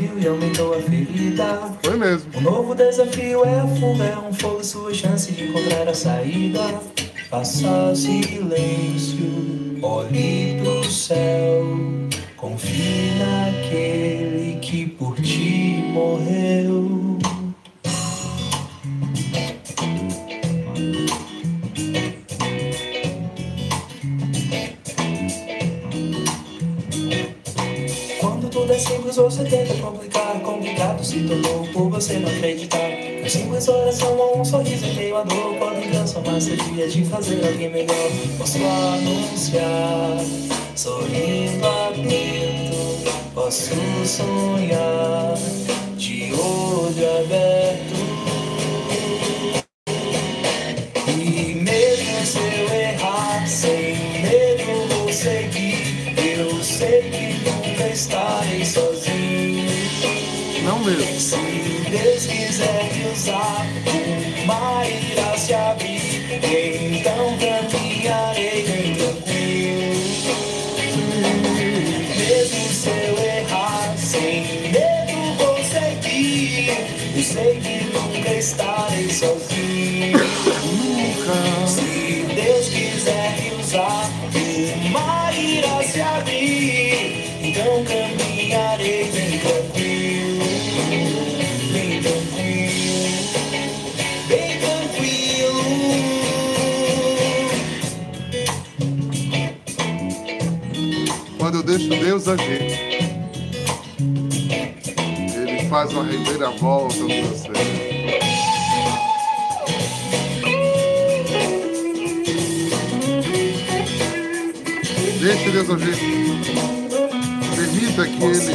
explodiu e aumentou a ferida. Foi mesmo. O novo desafio é a fuga, é um fogo, sua chance de encontrar a saída. Faça silêncio, olhe pro céu, confie naquele que por ti morreu. Quando tudo é simples, você tenta complicar. Complicado se tornou por você não acreditar. A simples oração um sorriso em meio dor. Podem transformar seu dia de fazer alguém melhor. Posso anunciar, sorrindo atento. Posso sonhar, de olho aberto. E mesmo se eu errar, sem medo vou seguir. Eu sei que nunca estarei sozinho. Não Deus agir, Ele faz uma reviravolta no ser. Deixe Deus agir. Permita que Ele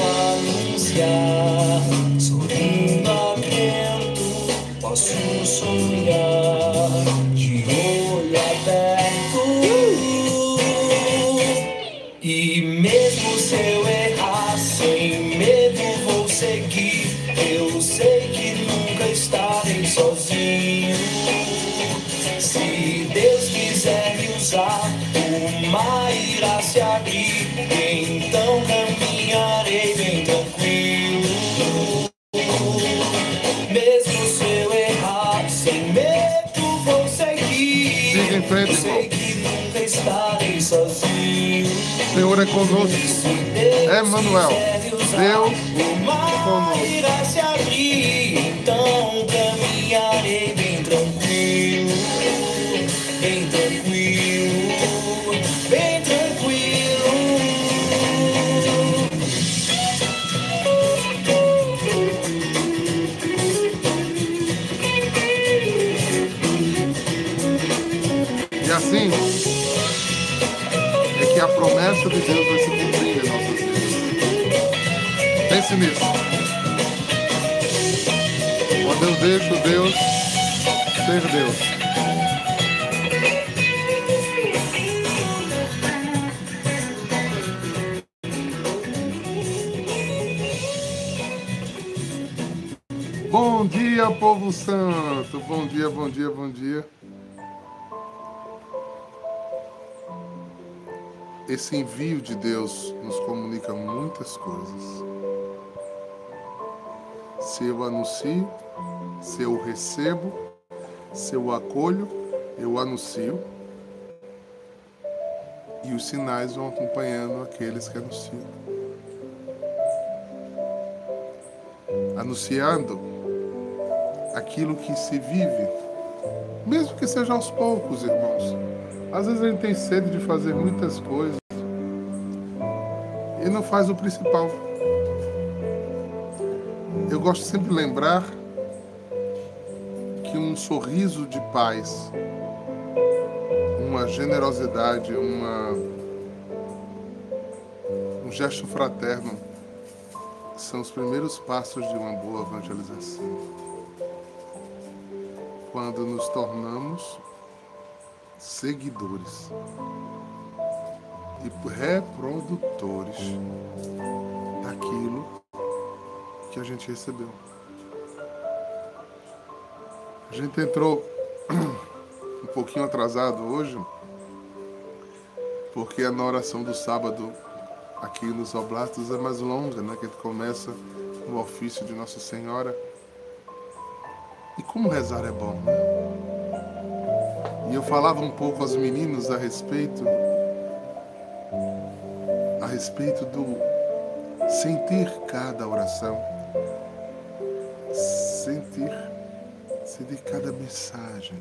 anunciar, sorrindo atento, posso sonhar, Senhor é conosco. É Emmanuel, Deus o mar conosco. Promessa de Deus vai se cumprir em nossas vidas. Pense nisso. Quando eu deixo Deus ser Deus. Bom dia, povo santo. Bom dia, bom dia, bom dia. Esse envio de Deus nos comunica muitas coisas. Se eu anuncio, se eu recebo, se eu acolho, eu anuncio. E os sinais vão acompanhando aqueles que anunciam. Anunciando aquilo que se vive, mesmo que seja aos poucos, irmãos. Às vezes a gente tem sede de fazer muitas coisas e não faz o principal. Eu gosto sempre de lembrar que um sorriso de paz, uma generosidade, uma, um gesto fraterno são os primeiros passos de uma boa evangelização. Quando nos tornamos seguidores e reprodutores daquilo que a gente recebeu. A gente entrou um pouquinho atrasado hoje, porque a oração do sábado aqui nos Oblatos é mais longa, né? Que a gente começa no ofício de Nossa Senhora. E como rezar é bom, né? E eu falava um pouco aos meninos a respeito a respeito do sentir cada oração, sentir, sentir cada mensagem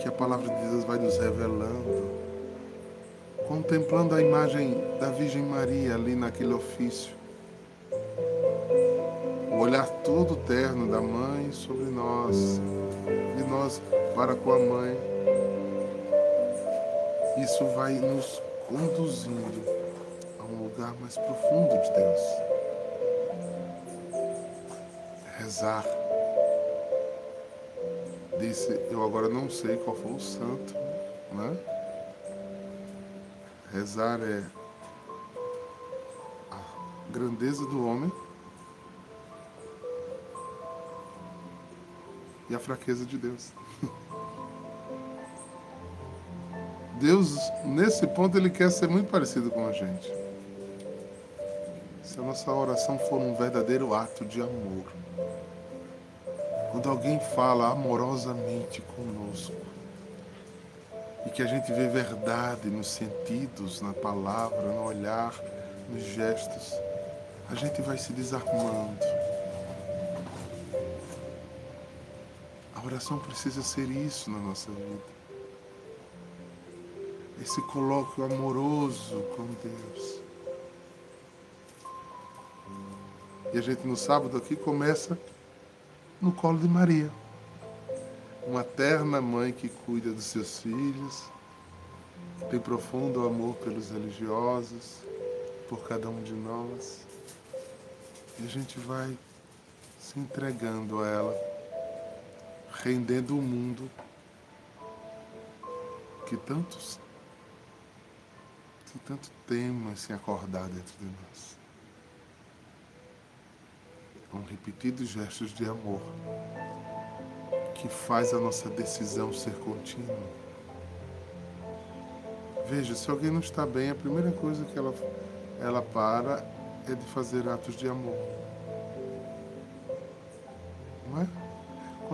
que a palavra de Deus vai nos revelando, contemplando a imagem da Virgem Maria ali naquele ofício, o olhar todo terno da mãe sobre nós, de nós para com a mãe. Isso vai nos conduzindo a um lugar mais profundo de Deus. Rezar disse, eu agora não sei qual foi o santo, né? Rezar é a grandeza do homem e a fraqueza de Deus. Deus, nesse ponto, ele quer ser muito parecido com a gente. Se a nossa oração for um verdadeiro ato de amor, quando alguém fala amorosamente conosco e que a gente vê verdade nos sentidos, na palavra, no olhar, nos gestos, a gente vai se desarmando. A oração precisa ser isso na nossa vida. Esse colóquio amoroso com Deus. E a gente no sábado aqui começa no colo de Maria. Uma terna mãe que cuida dos seus filhos, que tem profundo amor pelos religiosos, por cada um de nós. E a gente vai se entregando a ela, rendendo o mundo que tantos que tanto tema se acordar dentro de nós com repetidos gestos de amor que faz a nossa decisão ser contínua. Veja, se alguém não está bem, a primeira coisa que ela, ela para é de fazer atos de amor.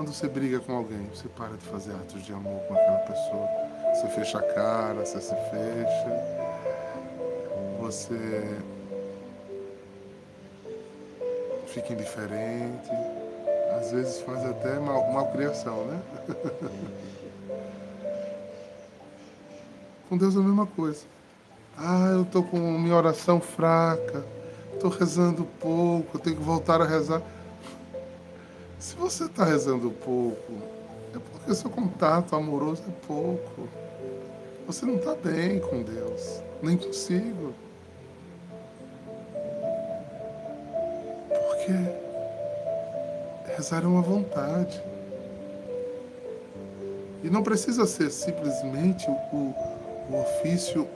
Quando você briga com alguém, você para de fazer atos de amor com aquela pessoa. Você fecha a cara, você se fecha. Você fica indiferente, às vezes faz até mal, malcriação, né? com Deus é a mesma coisa. Ah, eu estou com minha oração fraca, estou rezando pouco, eu tenho que voltar a rezar. Se você está rezando pouco, é porque seu contato amoroso é pouco. Você não está bem com Deus, nem consigo. Porque rezar é uma vontade. E não precisa ser simplesmente o, o ofício,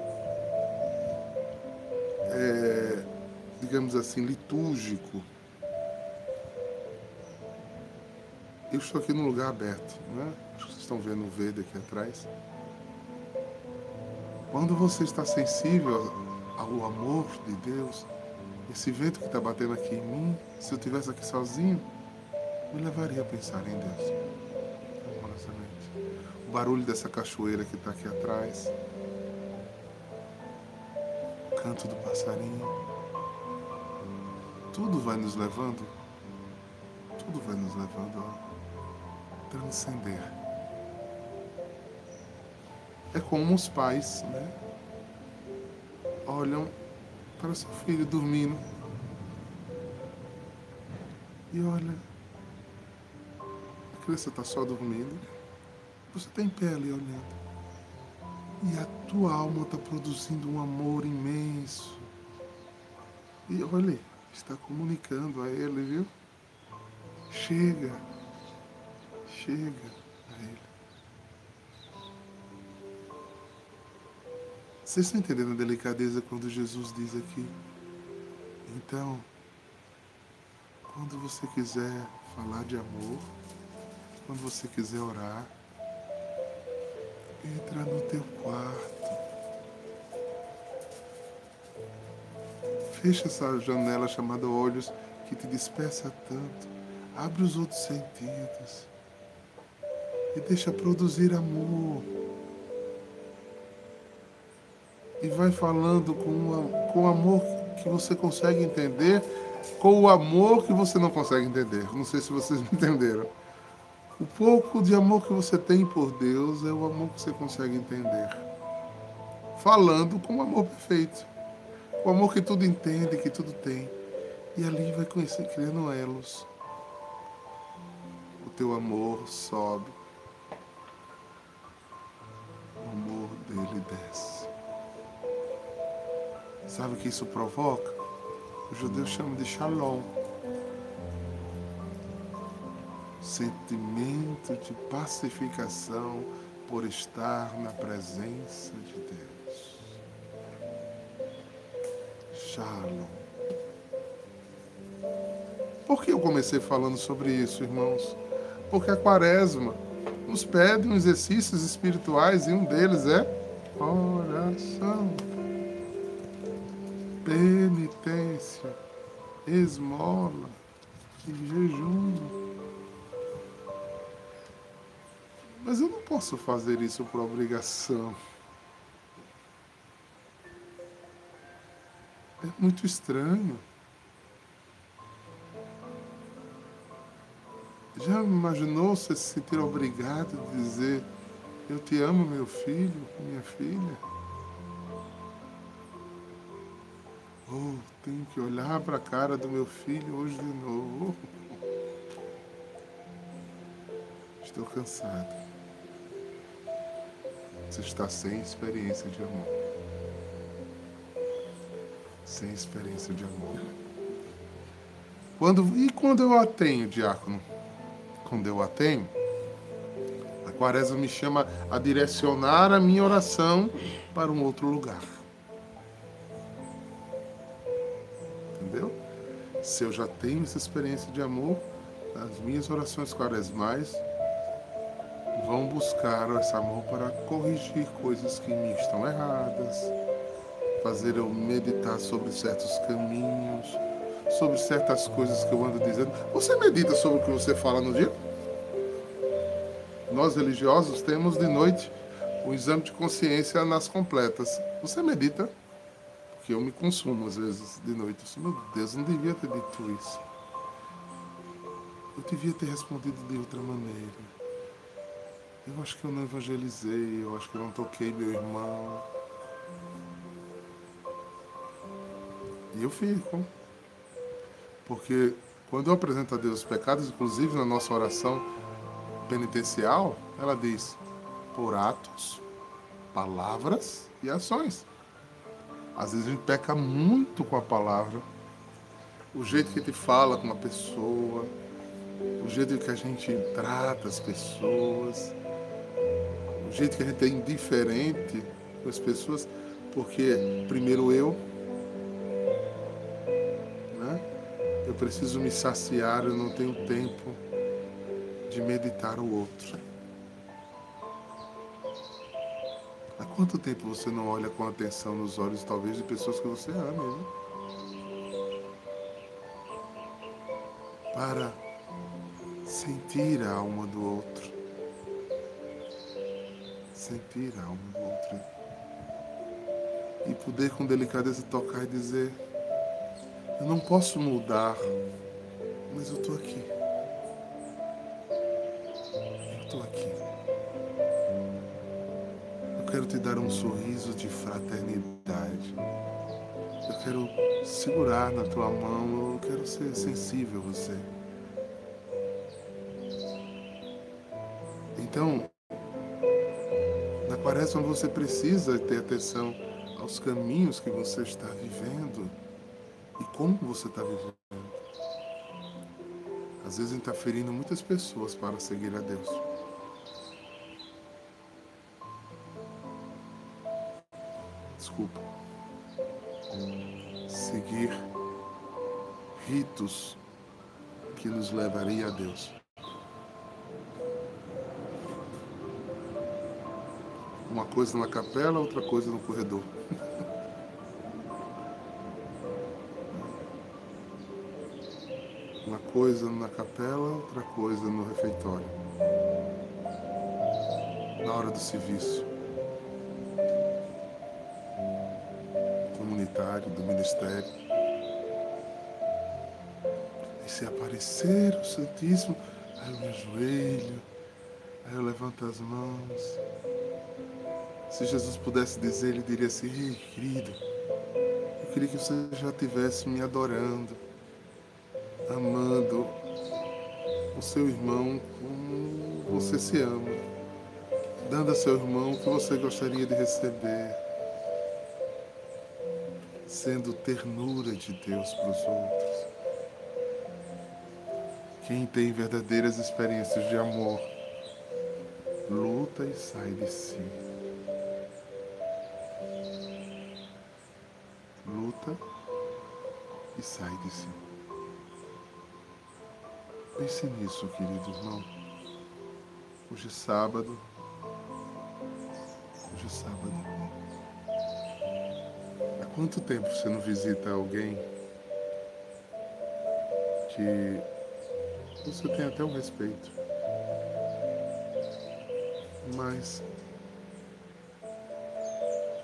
é, digamos assim, litúrgico. Eu estou aqui num lugar aberto, né? Acho que vocês estão vendo o verde aqui atrás. Quando você está sensível ao amor de Deus, esse vento que está batendo aqui em mim, se eu estivesse aqui sozinho, me levaria a pensar em Deus. Amorosamente. O barulho dessa cachoeira que está aqui atrás. O canto do passarinho. Tudo vai nos levando. Tudo vai nos levando transcender. É como os pais, né? Olham para seu filho dormindo. E olha, a criança está só dormindo, você está em pé ali olhando. E a tua alma está produzindo um amor imenso. E olha, está comunicando a ele, viu? Chega, chega a ele. Vocês estão entendendo a delicadeza quando Jesus diz aqui? Então, quando você quiser falar de amor, quando você quiser orar, entra no teu quarto. Fecha essa janela chamada olhos que te dispersa tanto. Abre os outros sentidos. E deixa produzir amor. E vai falando com, com amor que você consegue entender, com o amor que você não consegue entender. Não sei se vocês me entenderam. O pouco de amor que você tem por Deus é o amor que você consegue entender. Falando com o amor perfeito. O amor que tudo entende, que tudo tem. E ali vai conhecer, criando elos. O teu amor sobe. O amor dele desce. Sabe o que isso provoca? O judeu chama de shalom. Sentimento de pacificação por estar na presença de Deus. Shalom. Por que eu comecei falando sobre isso, irmãos? Porque a quaresma nos pede um exercícios espirituais e um deles é oração, penitência, esmola e jejum. Mas eu não posso fazer isso por obrigação. É muito estranho. Já imaginou você se sentir obrigado a dizer: Eu te amo, meu filho, minha filha? Oh, tenho que olhar para a cara do meu filho hoje de novo. Estou cansado. Você está sem experiência de amor. Sem experiência de amor. Quando, e quando eu a tenho, diácono? Quando eu a tenho, a quaresma me chama a direcionar a minha oração para um outro lugar. Entendeu? Se eu já tenho essa experiência de amor, as minhas orações quaresmais vão buscar esse amor para corrigir coisas que me estão erradas, fazer eu meditar sobre certos caminhos, sobre certas coisas que eu ando dizendo. Você medita sobre o que você fala no dia? Nós religiosos temos de noite o exame de consciência nas completas. Você medita? Porque eu me consumo às vezes de noite. Eu meu Deus, não devia ter dito isso. Eu devia ter respondido de outra maneira. Eu acho que eu não evangelizei, eu acho que eu não toquei meu irmão. E eu fico. Porque quando eu apresento a Deus os pecados, inclusive na nossa oração penitencial, ela diz: por atos, palavras e ações. Às vezes a gente peca muito com a palavra, o jeito que a gente fala com uma pessoa, o jeito que a gente trata as pessoas, o jeito que a gente é indiferente com as pessoas, porque primeiro eu, Eu preciso me saciar, eu não tenho tempo de meditar o outro. Há quanto tempo você não olha com atenção nos olhos, talvez, de pessoas que você ama, né? Para sentir a alma do outro. Sentir a alma do outro. E poder com delicadeza tocar e dizer eu não posso mudar, mas eu estou aqui. Eu estou aqui. Eu quero te dar um sorriso de fraternidade. Eu quero segurar na tua mão, eu quero ser sensível a você. Então, na quaresma você precisa ter atenção aos caminhos que você está vivendo e como você está vivendo. Às vezes está ferindo muitas pessoas para seguir a Deus. Desculpa. Seguir ritos que nos levaria a Deus. Uma coisa na capela, outra coisa no corredor. coisa na capela, outra coisa no refeitório. Na hora do serviço. Comunitário, do ministério. E se aparecer o Santíssimo, aí eu me ajoelho, aí eu levanto as mãos. Se Jesus pudesse dizer, ele diria assim: Ei, querido, eu queria que você já estivesse me adorando, amando o seu irmão como você se ama, dando a seu irmão o que você gostaria de receber, sendo ternura de Deus para os outros. Quem tem verdadeiras experiências de amor, luta e sai de si. Pense nisso, querido irmão. Hoje é sábado. Hoje é sábado. Há quanto tempo você não visita alguém que você tem até um respeito, mas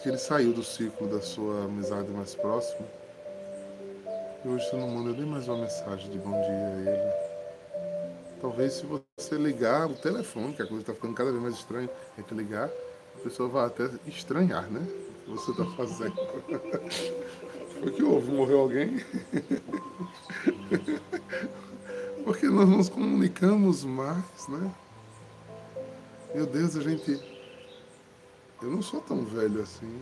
que ele saiu do ciclo da sua amizade mais próxima e hoje você não manda nem mais uma mensagem de bom dia a ele. Talvez se você ligar o telefone, que a coisa está ficando cada vez mais estranha, é que ligar, a pessoa vai até estranhar, né? O que você está fazendo. O que houve? Morreu alguém? Porque nós nos comunicamos mais, né? Meu Deus, a gente. Eu não sou tão velho assim.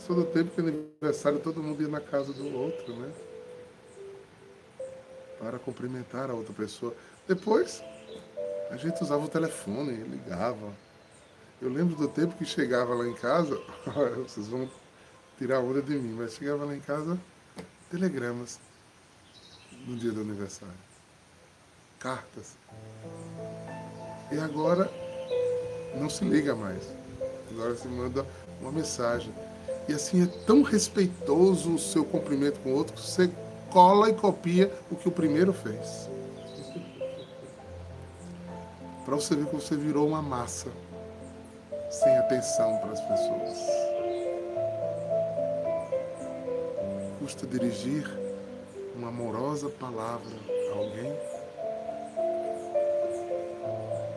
Sou do tempo que aniversário todo mundo ia na casa do outro, né? para cumprimentar a outra pessoa. Depois, a gente usava o telefone, ligava. Eu lembro do tempo que chegava lá em casa, vocês vão tirar onda de mim, mas chegava lá em casa, telegramas no dia do aniversário. Cartas. E agora não se liga mais. Agora se manda uma mensagem. E assim é tão respeitoso o seu cumprimento com o outro que você cola e copia o que o primeiro fez. Para você ver que você virou uma massa, sem atenção para as pessoas. Custa dirigir uma amorosa palavra a alguém?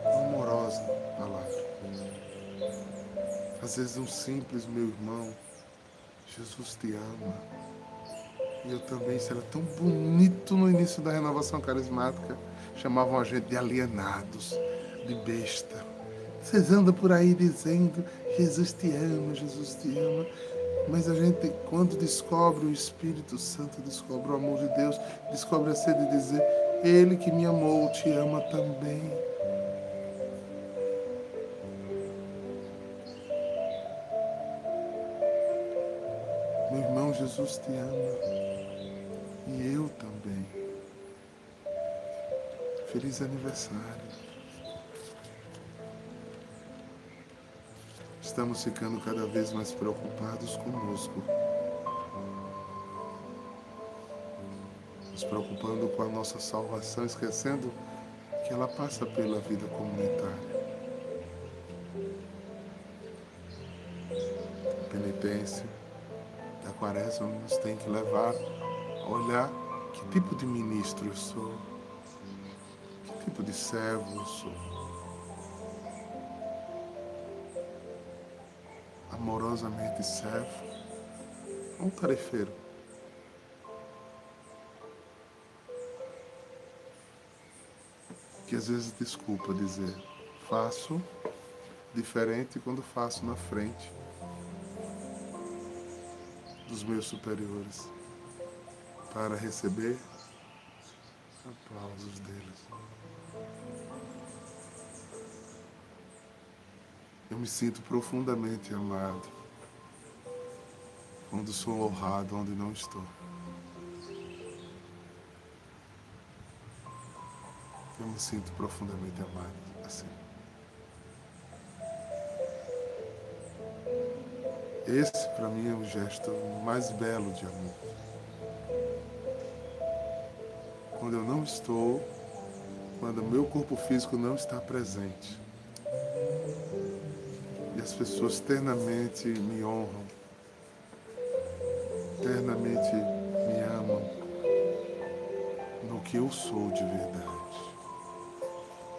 Uma amorosa palavra. Às vezes um simples meu irmão, Jesus te ama. E eu também, isso era tão bonito no início da renovação carismática. Chamavam a gente de alienados, de besta. Vocês andam por aí dizendo, Jesus te ama, Jesus te ama. Mas a gente, quando descobre o Espírito Santo, descobre o amor de Deus, descobre a sede de dizer, Ele que me amou te ama também. Meu irmão, Jesus te ama. E eu também. Feliz aniversário. Estamos ficando cada vez mais preocupados conosco. Nos preocupando com a nossa salvação, esquecendo que ela passa pela vida comunitária. A penitência da quaresma nos tem que levar olhar que tipo de ministro eu sou, que tipo de servo eu sou. Amorosamente servo um tarefeiro. Que às vezes desculpa dizer, faço diferente quando faço na frente dos meus superiores para receber aplausos deles. Me sinto profundamente amado quando sou honrado onde não estou. Eu me sinto profundamente amado assim. Esse, para mim, é o gesto mais belo de amor. quando eu não estou, quando o meu corpo físico não está presente. As pessoas eternamente me honram, eternamente me amam no que eu sou de verdade,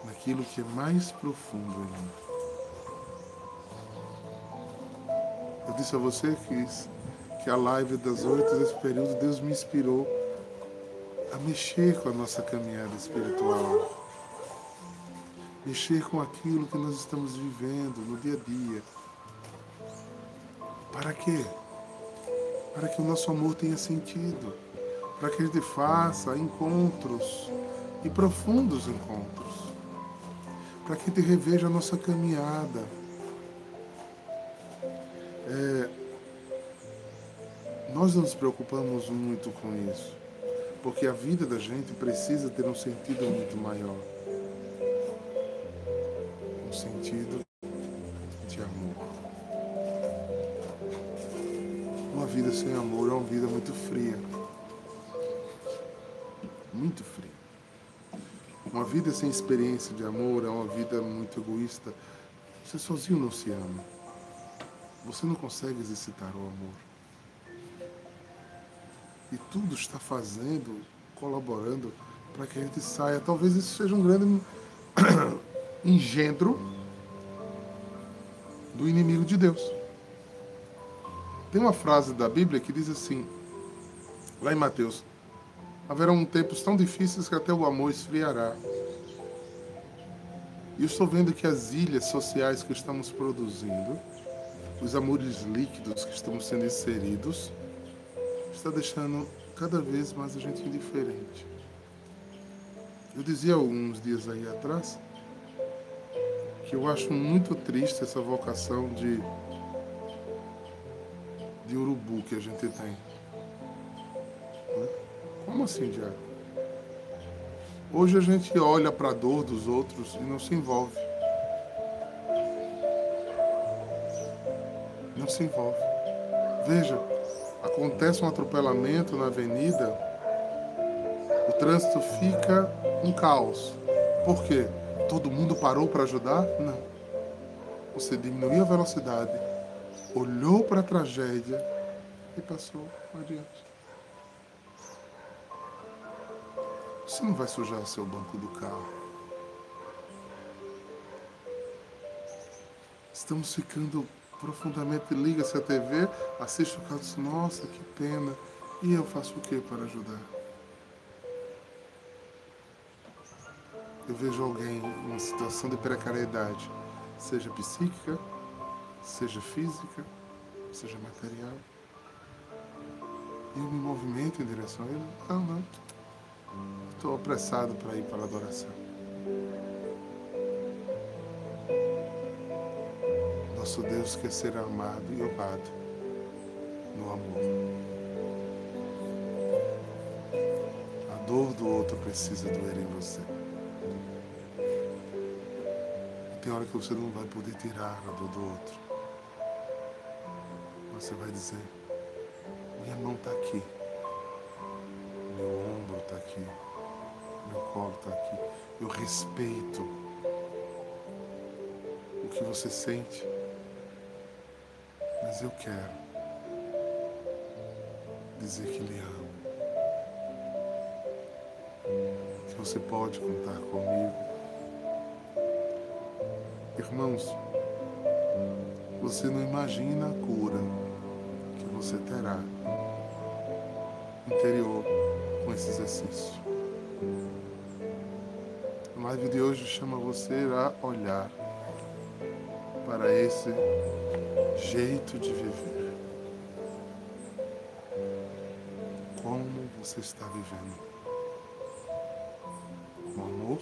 naquilo que é mais profundo em mim. Eu disse a você que, que a live das oito desse período, Deus me inspirou a mexer com a nossa caminhada espiritual. Mexer com aquilo que nós estamos vivendo no dia a dia. Para quê? Para que o nosso amor tenha sentido. Para que a gente faça encontros e profundos encontros. Para que a gente reveja a nossa caminhada. É, nós não nos preocupamos muito com isso porque a vida da gente precisa ter um sentido muito maior fria. Muito fria. Uma vida sem experiência de amor é uma vida muito egoísta. Você sozinho não se ama. Você não consegue exercitar o amor e tudo está fazendo, colaborando para que a gente saia. Talvez isso seja um grande engendro do inimigo de Deus. Tem uma frase da Bíblia que diz assim, lá em Mateus: haverão tempos tão difíceis que até o amor esfriará. E eu estou vendo que as ilhas sociais que estamos produzindo, os amores líquidos que estamos sendo inseridos, está deixando cada vez mais a gente indiferente. Eu dizia alguns dias aí atrás que eu acho muito triste essa vocação de, de urubu que a gente tem. Como assim, Diário? Hoje a gente olha para a dor dos outros e não se envolve. Não se envolve. Veja, acontece um atropelamento na avenida, o trânsito fica um caos. Por quê? Todo mundo parou para ajudar? Não. Você diminuiu a velocidade, olhou para a tragédia e passou adiante. Você não vai sujar seu banco do carro. Estamos ficando profundamente, liga-se à TV, assiste o caso, nossa, que pena. E eu faço o que para ajudar? Eu vejo alguém em uma situação de precariedade, seja psíquica, seja física, seja material. E eu me movimento em direção a ele. Não, não. Estou apressado para ir para a adoração. Nosso Deus quer ser amado e honrado no amor. A dor do outro precisa doer em você. Tem hora que você não vai poder tirar a dor do outro. Você vai dizer, minha mão está aqui, aqui, meu colo está aqui. Eu respeito o que você sente mas eu quero dizer que lhe amo. Que você pode contar comigo. Irmãos, você não imagina a cura que você terá interior com esse exercício. A live de hoje chama você a olhar para esse jeito de viver. Como você está vivendo? Com amor?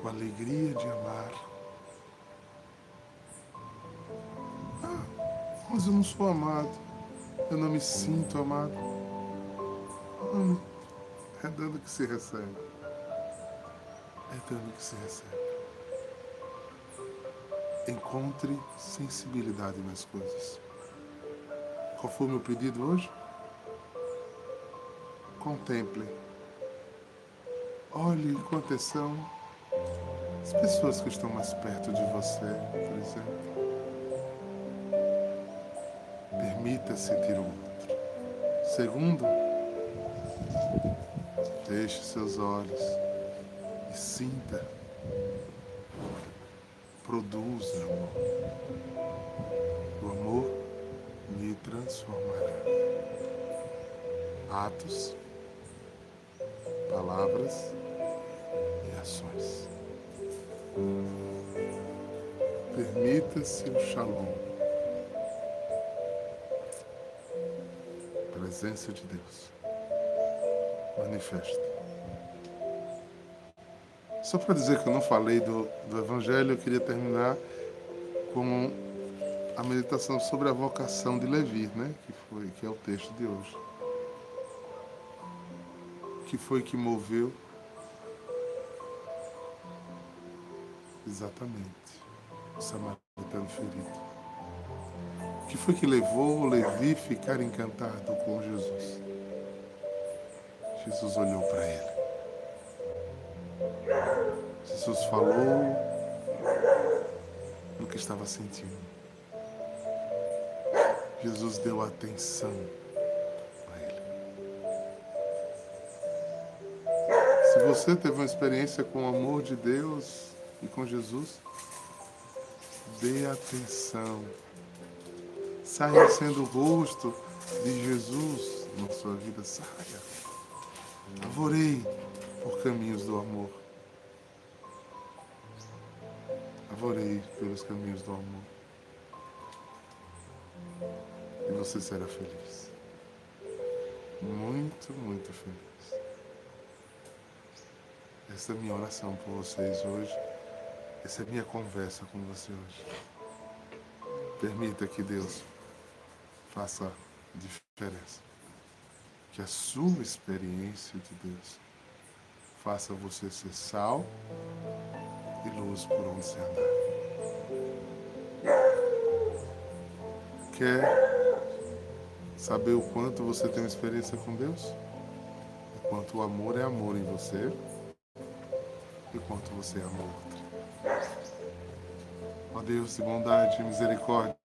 Com alegria de amar? Ah, mas eu não sou amado. Eu não me sinto amado. Dando que se recebe. É dando que se recebe encontre sensibilidade nas coisas. Qual foi o meu pedido hoje? Contemple Olhe com atenção as pessoas que estão mais perto de você, por exemplo. Permita sentir o outro. Segundo, deixe seus olhos e sinta. Produza amor. O amor lhe transformará. Atos, palavras e ações. Permita-se o shalom. Presença de Deus. Manifesta. Só para dizer que eu não falei do, do Evangelho, eu queria terminar com a meditação sobre a vocação de Levi, né? que, foi, que é o texto de hoje. Que foi que moveu exatamente o samaritano ferido. Que foi que levou Levi a ficar encantado com Jesus? Jesus olhou para ele. Jesus falou do que estava sentindo. Jesus deu atenção a ele. Se você teve uma experiência com o amor de Deus e com Jesus, dê atenção. Saia sendo o rosto de Jesus na sua vida. Saia. Avorei por caminhos do amor. Avorei pelos caminhos do amor. E você será feliz. Muito, muito feliz. Essa é a minha oração por vocês hoje. Essa é a minha conversa com você hoje. Permita que Deus faça diferença. Que a sua experiência de Deus faça você ser sal e luz por onde você andar. Quer saber o quanto você tem uma experiência com Deus? O quanto o amor é amor em você e quanto você ama o outro. Ó Deus de bondade e misericórdia,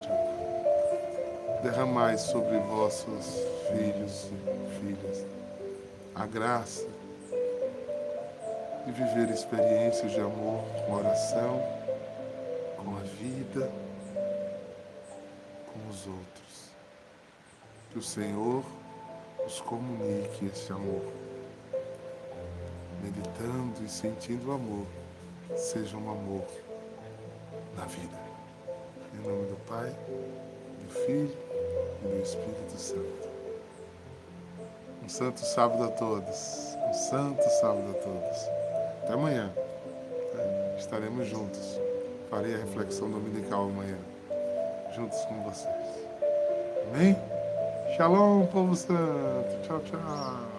derramai sobre vossos filhos e filhas a graça de viver experiências de amor com oração, com a vida, com os outros. Que o Senhor os comunique esse amor. Meditando e sentindo o amor, seja um amor na vida. Em nome do Pai, do Filho do Espírito Santo. Um santo sábado a todos. Um santo sábado a todos. Até amanhã. Estaremos juntos. Farei a reflexão dominical amanhã. Juntos com vocês. Amém? Shalom, povo santo. Tchau, tchau.